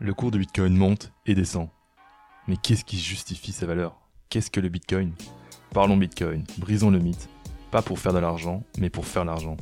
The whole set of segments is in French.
Le cours de Bitcoin monte et descend. Mais qu'est-ce qui justifie sa valeur? Qu'est-ce que le Bitcoin? Parlons Bitcoin, brisons le mythe. Pas pour faire de l'argent, mais pour faire l'argent.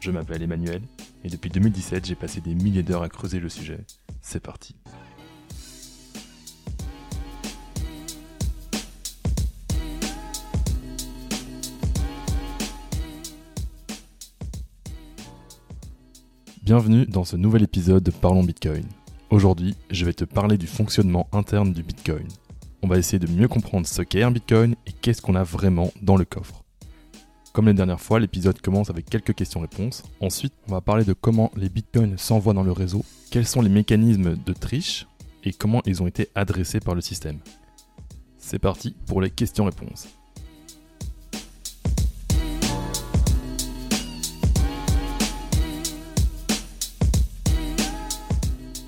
Je m'appelle Emmanuel, et depuis 2017 j'ai passé des milliers d'heures à creuser le sujet. C'est parti. Bienvenue dans ce nouvel épisode de Parlons Bitcoin. Aujourd'hui, je vais te parler du fonctionnement interne du Bitcoin. On va essayer de mieux comprendre ce qu'est un Bitcoin et qu'est-ce qu'on a vraiment dans le coffre. Comme la dernière fois, l'épisode commence avec quelques questions-réponses. Ensuite, on va parler de comment les Bitcoins s'envoient dans le réseau, quels sont les mécanismes de triche et comment ils ont été adressés par le système. C'est parti pour les questions-réponses.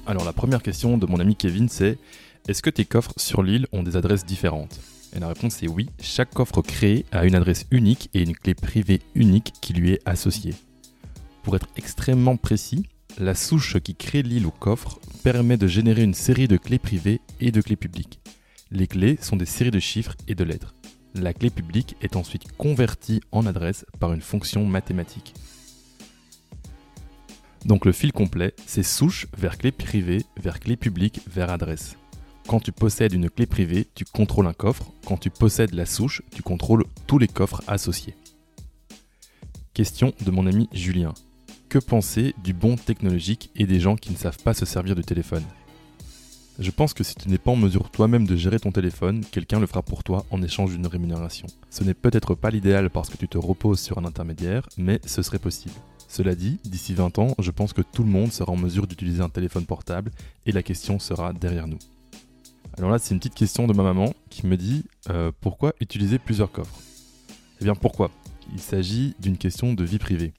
Alors la première question de mon ami Kevin c'est est-ce que tes coffres sur l'île ont des adresses différentes? Et la réponse est oui, chaque coffre créé a une adresse unique et une clé privée unique qui lui est associée. Pour être extrêmement précis, la souche qui crée l'île au coffre permet de générer une série de clés privées et de clés publiques. Les clés sont des séries de chiffres et de lettres. La clé publique est ensuite convertie en adresse par une fonction mathématique. Donc le fil complet, c'est souche vers clé privée, vers clé publique, vers adresse. Quand tu possèdes une clé privée, tu contrôles un coffre. Quand tu possèdes la souche, tu contrôles tous les coffres associés. Question de mon ami Julien. Que penser du bon technologique et des gens qui ne savent pas se servir du téléphone? Je pense que si tu n'es pas en mesure toi-même de gérer ton téléphone, quelqu'un le fera pour toi en échange d'une rémunération. Ce n'est peut-être pas l'idéal parce que tu te reposes sur un intermédiaire, mais ce serait possible. Cela dit, d'ici 20 ans, je pense que tout le monde sera en mesure d'utiliser un téléphone portable et la question sera derrière nous. Alors là, c'est une petite question de ma maman qui me dit euh, pourquoi utiliser plusieurs coffres? Eh bien pourquoi? Il s'agit d'une question de vie privée.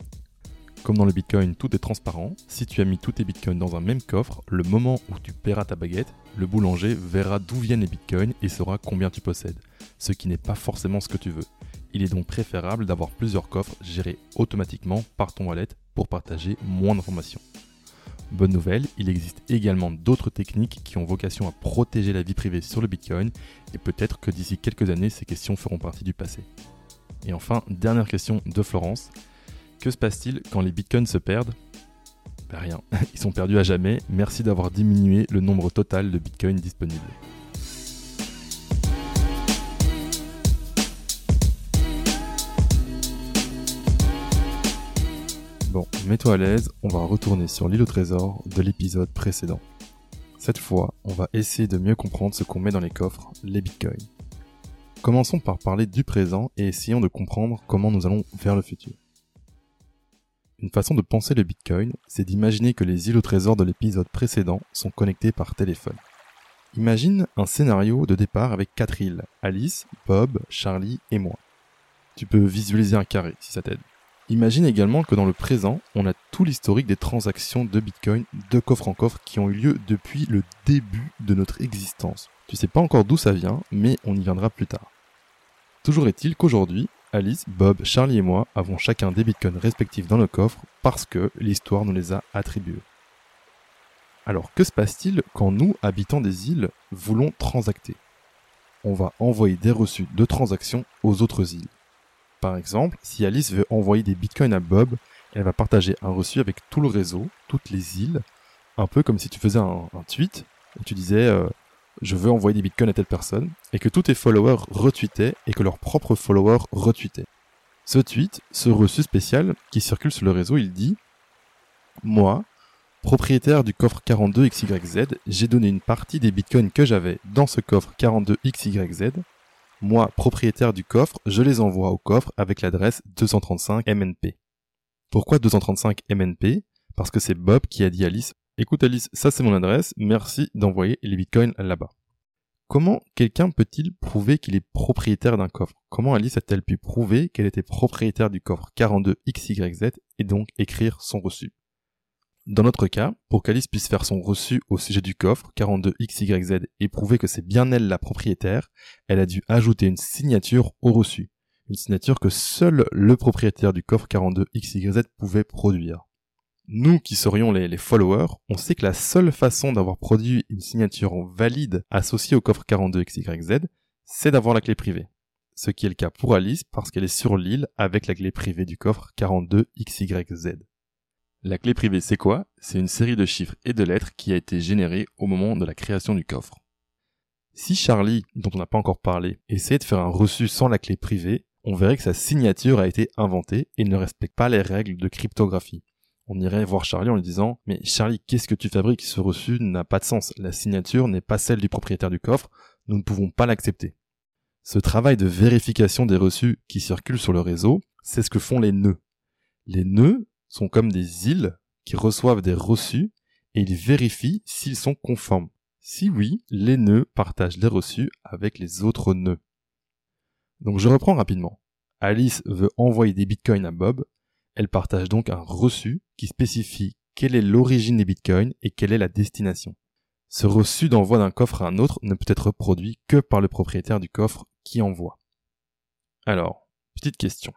Comme dans le Bitcoin, tout est transparent. Si tu as mis tous tes Bitcoins dans un même coffre, le moment où tu paieras ta baguette, le boulanger verra d'où viennent les Bitcoins et saura combien tu possèdes, ce qui n'est pas forcément ce que tu veux. Il est donc préférable d'avoir plusieurs coffres gérés automatiquement par ton wallet pour partager moins d'informations. Bonne nouvelle, il existe également d'autres techniques qui ont vocation à protéger la vie privée sur le Bitcoin et peut-être que d'ici quelques années ces questions feront partie du passé. Et enfin, dernière question de Florence. Que se passe-t-il quand les Bitcoins se perdent ben Rien, ils sont perdus à jamais. Merci d'avoir diminué le nombre total de Bitcoins disponibles. Bon, mets-toi à l'aise, on va retourner sur l'île au trésor de l'épisode précédent. Cette fois, on va essayer de mieux comprendre ce qu'on met dans les coffres, les bitcoins. Commençons par parler du présent et essayons de comprendre comment nous allons vers le futur. Une façon de penser le bitcoin, c'est d'imaginer que les îles au trésor de l'épisode précédent sont connectées par téléphone. Imagine un scénario de départ avec quatre îles, Alice, Bob, Charlie et moi. Tu peux visualiser un carré si ça t'aide. Imagine également que dans le présent, on a tout l'historique des transactions de Bitcoin de coffre en coffre qui ont eu lieu depuis le début de notre existence. Tu sais pas encore d'où ça vient, mais on y viendra plus tard. Toujours est-il qu'aujourd'hui, Alice, Bob, Charlie et moi avons chacun des bitcoins respectifs dans nos coffres parce que l'histoire nous les a attribués. Alors que se passe-t-il quand nous, habitants des îles, voulons transacter? On va envoyer des reçus de transactions aux autres îles. Par exemple, si Alice veut envoyer des bitcoins à Bob, elle va partager un reçu avec tout le réseau, toutes les îles, un peu comme si tu faisais un, tweet et tu disais euh, je veux envoyer des bitcoins à telle personne, et que tous tes followers retweetaient et que leurs propres followers retweetaient. Ce tweet, ce reçu spécial qui circule sur le réseau, il dit Moi, propriétaire du coffre 42XYZ, j'ai donné une partie des bitcoins que j'avais dans ce coffre 42XYZ moi, propriétaire du coffre, je les envoie au coffre avec l'adresse 235 MNP. Pourquoi 235 MNP Parce que c'est Bob qui a dit à Alice Écoute Alice, ça c'est mon adresse, merci d'envoyer les bitcoins là-bas. Comment quelqu'un peut-il prouver qu'il est propriétaire d'un coffre? Comment Alice a-t-elle pu prouver qu'elle était propriétaire du coffre 42XYZ et donc écrire son reçu? Dans notre cas, pour qu'Alice puisse faire son reçu au sujet du coffre 42XYZ et prouver que c'est bien elle la propriétaire, elle a dû ajouter une signature au reçu. Une signature que seul le propriétaire du coffre 42XYZ pouvait produire. Nous qui serions les, followers, on sait que la seule façon d'avoir produit une signature valide associée au coffre 42XYZ, c'est d'avoir la clé privée. Ce qui est le cas pour Alice parce qu'elle est sur l'île avec la clé privée du coffre 42XYZ. La clé privée c'est quoi? C'est une série de chiffres et de lettres qui a été générée au moment de la création du coffre. Si Charlie, dont on n'a pas encore parlé, essayait de faire un reçu sans la clé privée, on verrait que sa signature a été inventée et ne respecte pas les règles de cryptographie on irait voir Charlie en lui disant Mais Charlie, qu'est-ce que tu fabriques? Ce reçu n'a pas de sens. La signature n'est pas celle du propriétaire du coffre. Nous ne pouvons pas l'accepter. Ce travail de vérification des reçus qui circulent sur le réseau, c'est ce que font les nœuds. Les nœuds sont comme des îles qui reçoivent des reçus et ils vérifient s'ils sont conformes. Si oui, les nœuds partagent les reçus avec les autres nœuds. Donc je reprends rapidement. Alice veut envoyer des bitcoins à Bob elle partage donc un reçu qui spécifie quelle est l'origine des bitcoins et quelle est la destination. Ce reçu d'envoi d'un coffre à un autre ne peut être produit que par le propriétaire du coffre qui envoie. Alors, petite question.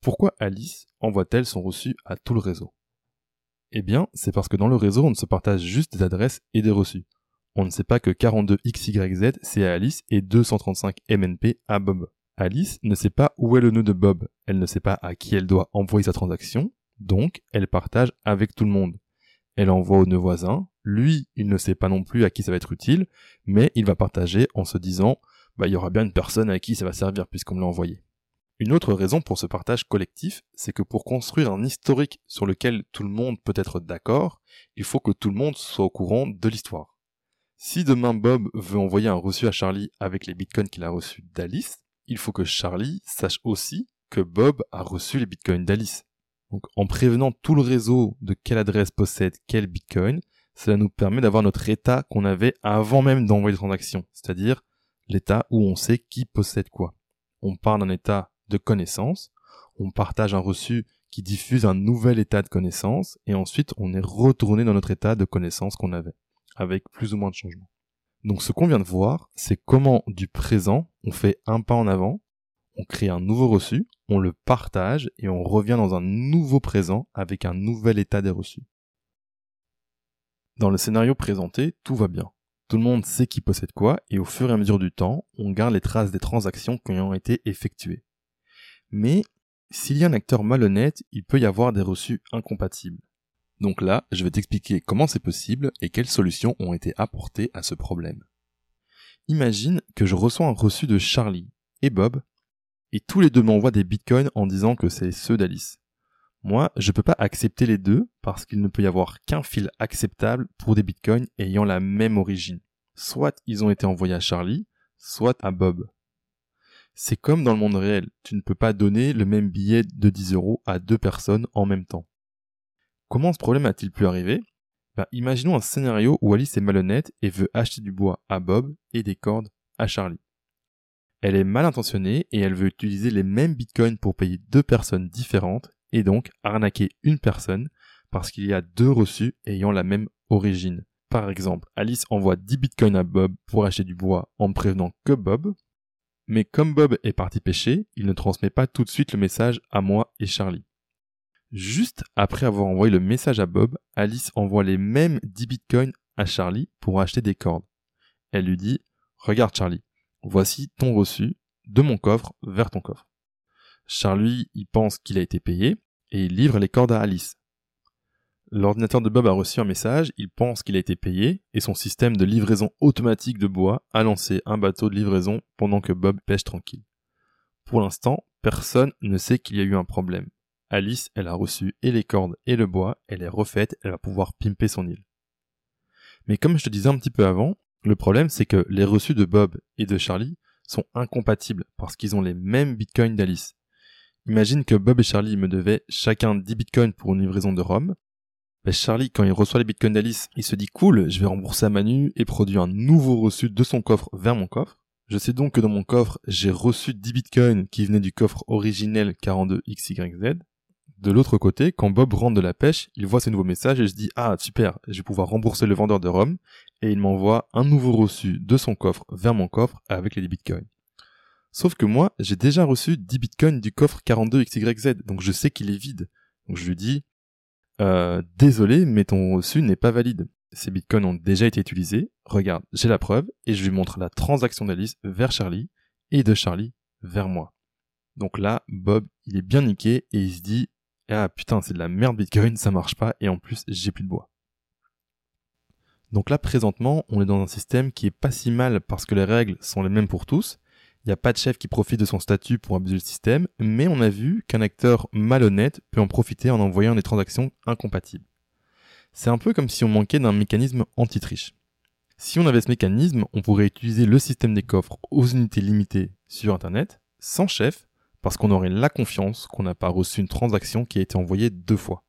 Pourquoi Alice envoie-t-elle son reçu à tout le réseau? Eh bien, c'est parce que dans le réseau, on ne se partage juste des adresses et des reçus. On ne sait pas que 42XYZ c'est à Alice et 235 MNP à Bob. Alice ne sait pas où est le nœud de Bob, elle ne sait pas à qui elle doit envoyer sa transaction, donc elle partage avec tout le monde. Elle envoie au nœud voisin, lui, il ne sait pas non plus à qui ça va être utile, mais il va partager en se disant, bah, il y aura bien une personne à qui ça va servir puisqu'on me l'a envoyé. Une autre raison pour ce partage collectif, c'est que pour construire un historique sur lequel tout le monde peut être d'accord, il faut que tout le monde soit au courant de l'histoire. Si demain Bob veut envoyer un reçu à Charlie avec les bitcoins qu'il a reçus d'Alice, il faut que Charlie sache aussi que Bob a reçu les bitcoins d'Alice. Donc en prévenant tout le réseau de quelle adresse possède quel bitcoin, cela nous permet d'avoir notre état qu'on avait avant même d'envoyer les transactions, c'est-à-dire l'état où on sait qui possède quoi. On part d'un état de connaissance, on partage un reçu qui diffuse un nouvel état de connaissance, et ensuite on est retourné dans notre état de connaissance qu'on avait, avec plus ou moins de changements. Donc ce qu'on vient de voir, c'est comment du présent, on fait un pas en avant, on crée un nouveau reçu, on le partage et on revient dans un nouveau présent avec un nouvel état des reçus. Dans le scénario présenté, tout va bien. Tout le monde sait qui possède quoi et au fur et à mesure du temps, on garde les traces des transactions qui ont été effectuées. Mais s'il y a un acteur malhonnête, il peut y avoir des reçus incompatibles. Donc là, je vais t'expliquer comment c'est possible et quelles solutions ont été apportées à ce problème. Imagine que je reçois un reçu de Charlie et Bob, et tous les deux m'envoient des bitcoins en disant que c'est ceux d'Alice. Moi, je peux pas accepter les deux parce qu'il ne peut y avoir qu'un fil acceptable pour des bitcoins ayant la même origine. Soit ils ont été envoyés à Charlie, soit à Bob. C'est comme dans le monde réel, tu ne peux pas donner le même billet de 10 euros à deux personnes en même temps. Comment ce problème a-t-il pu arriver? Ben, Imaginons un scénario où Alice est malhonnête et veut acheter du bois à Bob et des cordes à Charlie. Elle est mal intentionnée et elle veut utiliser les mêmes bitcoins pour payer deux personnes différentes et donc arnaquer une personne parce qu'il y a deux reçus ayant la même origine. Par exemple, Alice envoie 10 bitcoins à Bob pour acheter du bois en prévenant que Bob, mais comme Bob est parti pêcher, il ne transmet pas tout de suite le message à moi et Charlie. Juste après avoir envoyé le message à Bob, Alice envoie les mêmes 10 bitcoins à Charlie pour acheter des cordes. Elle lui dit Regarde Charlie, voici ton reçu de mon coffre vers ton coffre. Charlie y pense qu'il a été payé et il livre les cordes à Alice. L'ordinateur de Bob a reçu un message, il pense qu'il a été payé et son système de livraison automatique de bois a lancé un bateau de livraison pendant que Bob pêche tranquille. Pour l'instant, personne ne sait qu'il y a eu un problème. Alice, elle a reçu et les cordes et le bois, elle est refaite, elle va pouvoir pimper son île. Mais comme je te disais un petit peu avant, le problème c'est que les reçus de Bob et de Charlie sont incompatibles parce qu'ils ont les mêmes bitcoins d'Alice. Imagine que Bob et Charlie me devaient chacun 10 bitcoins pour une livraison de Rome. Ben Charlie, quand il reçoit les bitcoins d'Alice, il se dit cool, je vais rembourser à Manu et produire un nouveau reçu de son coffre vers mon coffre. Je sais donc que dans mon coffre, j'ai reçu 10 bitcoins qui venaient du coffre originel 42XYZ. De l'autre côté, quand Bob rentre de la pêche, il voit ces nouveaux messages et se dit Ah super, je vais pouvoir rembourser le vendeur de Rome et il m'envoie un nouveau reçu de son coffre vers mon coffre avec les 10 bitcoins. Sauf que moi, j'ai déjà reçu 10 bitcoins du coffre 42XYZ, donc je sais qu'il est vide. Donc je lui dis euh, désolé, mais ton reçu n'est pas valide. Ces bitcoins ont déjà été utilisés. Regarde, j'ai la preuve et je lui montre la transaction d'Alice vers Charlie et de Charlie vers moi. Donc là, Bob, il est bien niqué et il se dit ah putain, c'est de la merde Bitcoin, ça marche pas et en plus, j'ai plus de bois. Donc là, présentement, on est dans un système qui est pas si mal parce que les règles sont les mêmes pour tous. Il n'y a pas de chef qui profite de son statut pour abuser le système, mais on a vu qu'un acteur malhonnête peut en profiter en envoyant des transactions incompatibles. C'est un peu comme si on manquait d'un mécanisme anti-triche. Si on avait ce mécanisme, on pourrait utiliser le système des coffres aux unités limitées sur Internet, sans chef, parce qu'on aurait la confiance qu'on n'a pas reçu une transaction qui a été envoyée deux fois.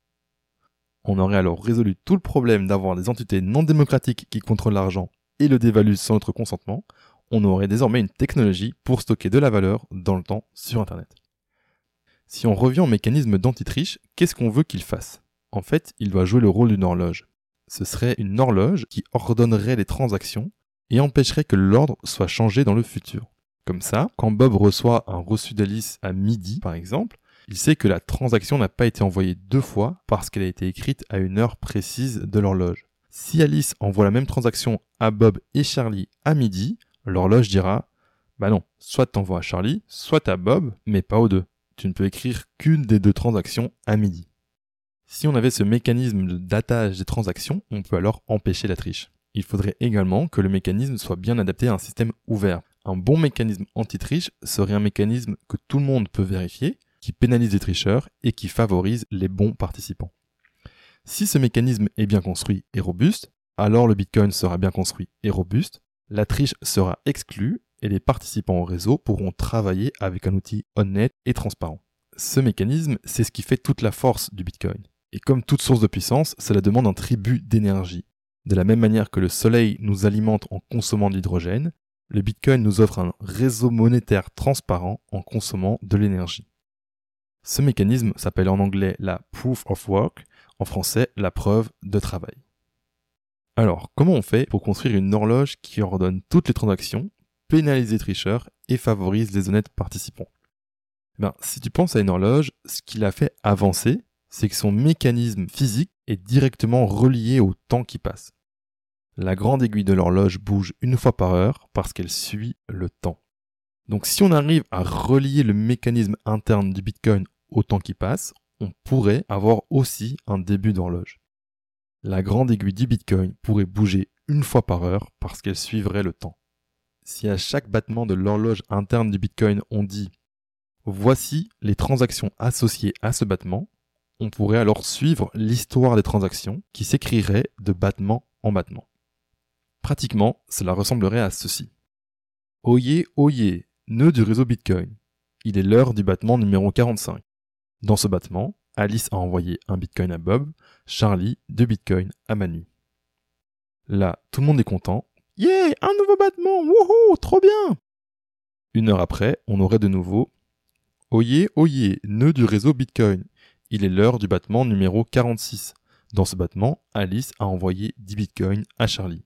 On aurait alors résolu tout le problème d'avoir des entités non démocratiques qui contrôlent l'argent et le dévaluent sans notre consentement, on aurait désormais une technologie pour stocker de la valeur dans le temps sur Internet. Si on revient au mécanisme d'antitriche, qu'est-ce qu'on veut qu'il fasse? En fait, il doit jouer le rôle d'une horloge. Ce serait une horloge qui ordonnerait les transactions et empêcherait que l'ordre soit changé dans le futur. Comme ça, quand Bob reçoit un reçu d'Alice à midi, par exemple, il sait que la transaction n'a pas été envoyée deux fois parce qu'elle a été écrite à une heure précise de l'horloge. Si Alice envoie la même transaction à Bob et Charlie à midi, l'horloge dira Bah non, soit t'envoies à Charlie, soit à Bob, mais pas aux deux. Tu ne peux écrire qu'une des deux transactions à midi. Si on avait ce mécanisme de datage des transactions, on peut alors empêcher la triche. Il faudrait également que le mécanisme soit bien adapté à un système ouvert. Un bon mécanisme anti-triche serait un mécanisme que tout le monde peut vérifier, qui pénalise les tricheurs et qui favorise les bons participants. Si ce mécanisme est bien construit et robuste, alors le Bitcoin sera bien construit et robuste, la triche sera exclue et les participants au réseau pourront travailler avec un outil honnête et transparent. Ce mécanisme, c'est ce qui fait toute la force du Bitcoin. Et comme toute source de puissance, cela demande un tribut d'énergie. De la même manière que le soleil nous alimente en consommant de l'hydrogène, le Bitcoin nous offre un réseau monétaire transparent en consommant de l'énergie. Ce mécanisme s'appelle en anglais la proof of work, en français la preuve de travail. Alors, comment on fait pour construire une horloge qui ordonne toutes les transactions, pénalise les tricheurs et favorise les honnêtes participants? Ben, Si tu penses à une horloge, ce qui l'a fait avancer, c'est que son mécanisme physique est directement relié au temps qui passe. La grande aiguille de l'horloge bouge une fois par heure parce qu'elle suit le temps. Donc si on arrive à relier le mécanisme interne du Bitcoin au temps qui passe, on pourrait avoir aussi un début d'horloge. La grande aiguille du Bitcoin pourrait bouger une fois par heure parce qu'elle suivrait le temps. Si à chaque battement de l'horloge interne du Bitcoin on dit voici les transactions associées à ce battement, on pourrait alors suivre l'histoire des transactions qui s'écrirait de battement en battement. Pratiquement, cela ressemblerait à ceci. Oyez, oyez, nœud du réseau Bitcoin. Il est l'heure du battement numéro 45. Dans ce battement, Alice a envoyé un Bitcoin à Bob, Charlie deux Bitcoins à Manu. Là, tout le monde est content. Yeah, un nouveau battement, wouhou, trop bien Une heure après, on aurait de nouveau Oyez, oyez, nœud du réseau Bitcoin. Il est l'heure du battement numéro 46. Dans ce battement, Alice a envoyé 10 bitcoins à Charlie.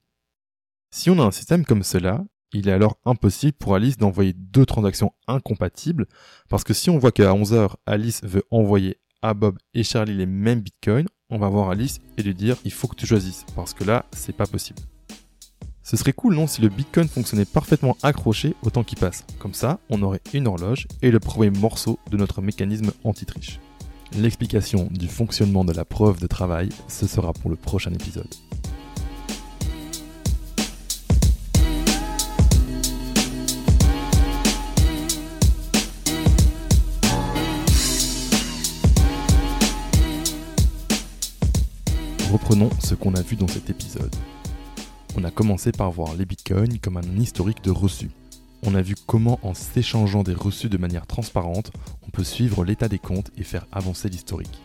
Si on a un système comme cela, il est alors impossible pour Alice d'envoyer deux transactions incompatibles, parce que si on voit qu'à 11h, Alice veut envoyer à Bob et Charlie les mêmes bitcoins, on va voir Alice et lui dire il faut que tu choisisses, parce que là, c'est pas possible. Ce serait cool, non, si le bitcoin fonctionnait parfaitement accroché au temps qui passe. Comme ça, on aurait une horloge et le premier morceau de notre mécanisme anti-triche. L'explication du fonctionnement de la preuve de travail, ce sera pour le prochain épisode. Ce qu'on a vu dans cet épisode. On a commencé par voir les bitcoins comme un historique de reçus. On a vu comment en s'échangeant des reçus de manière transparente, on peut suivre l'état des comptes et faire avancer l'historique.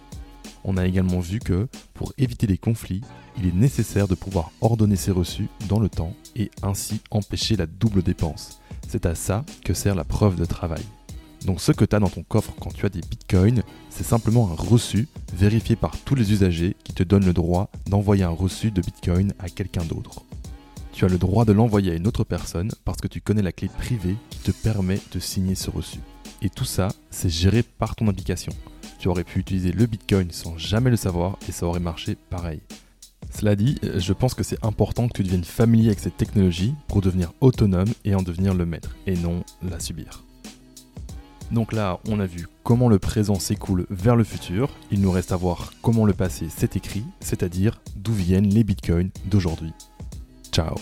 On a également vu que, pour éviter les conflits, il est nécessaire de pouvoir ordonner ces reçus dans le temps et ainsi empêcher la double dépense. C'est à ça que sert la preuve de travail. Donc ce que tu as dans ton coffre quand tu as des bitcoins, c'est simplement un reçu vérifié par tous les usagers qui te donnent le droit d'envoyer un reçu de bitcoin à quelqu'un d'autre tu as le droit de l'envoyer à une autre personne parce que tu connais la clé privée qui te permet de signer ce reçu. Et tout ça, c'est géré par ton application. tu aurais pu utiliser le Bitcoin sans jamais le savoir et ça aurait marché pareil. Cela dit, je pense que c'est important que tu deviennes familier avec cette technologie pour devenir autonome et en devenir le maître, et non la subir. Donc là, on a vu comment le présent s'écoule vers le futur, il nous reste à voir comment le passé s'est écrit, c'est-à-dire d'où viennent les bitcoins d'aujourd'hui. Ciao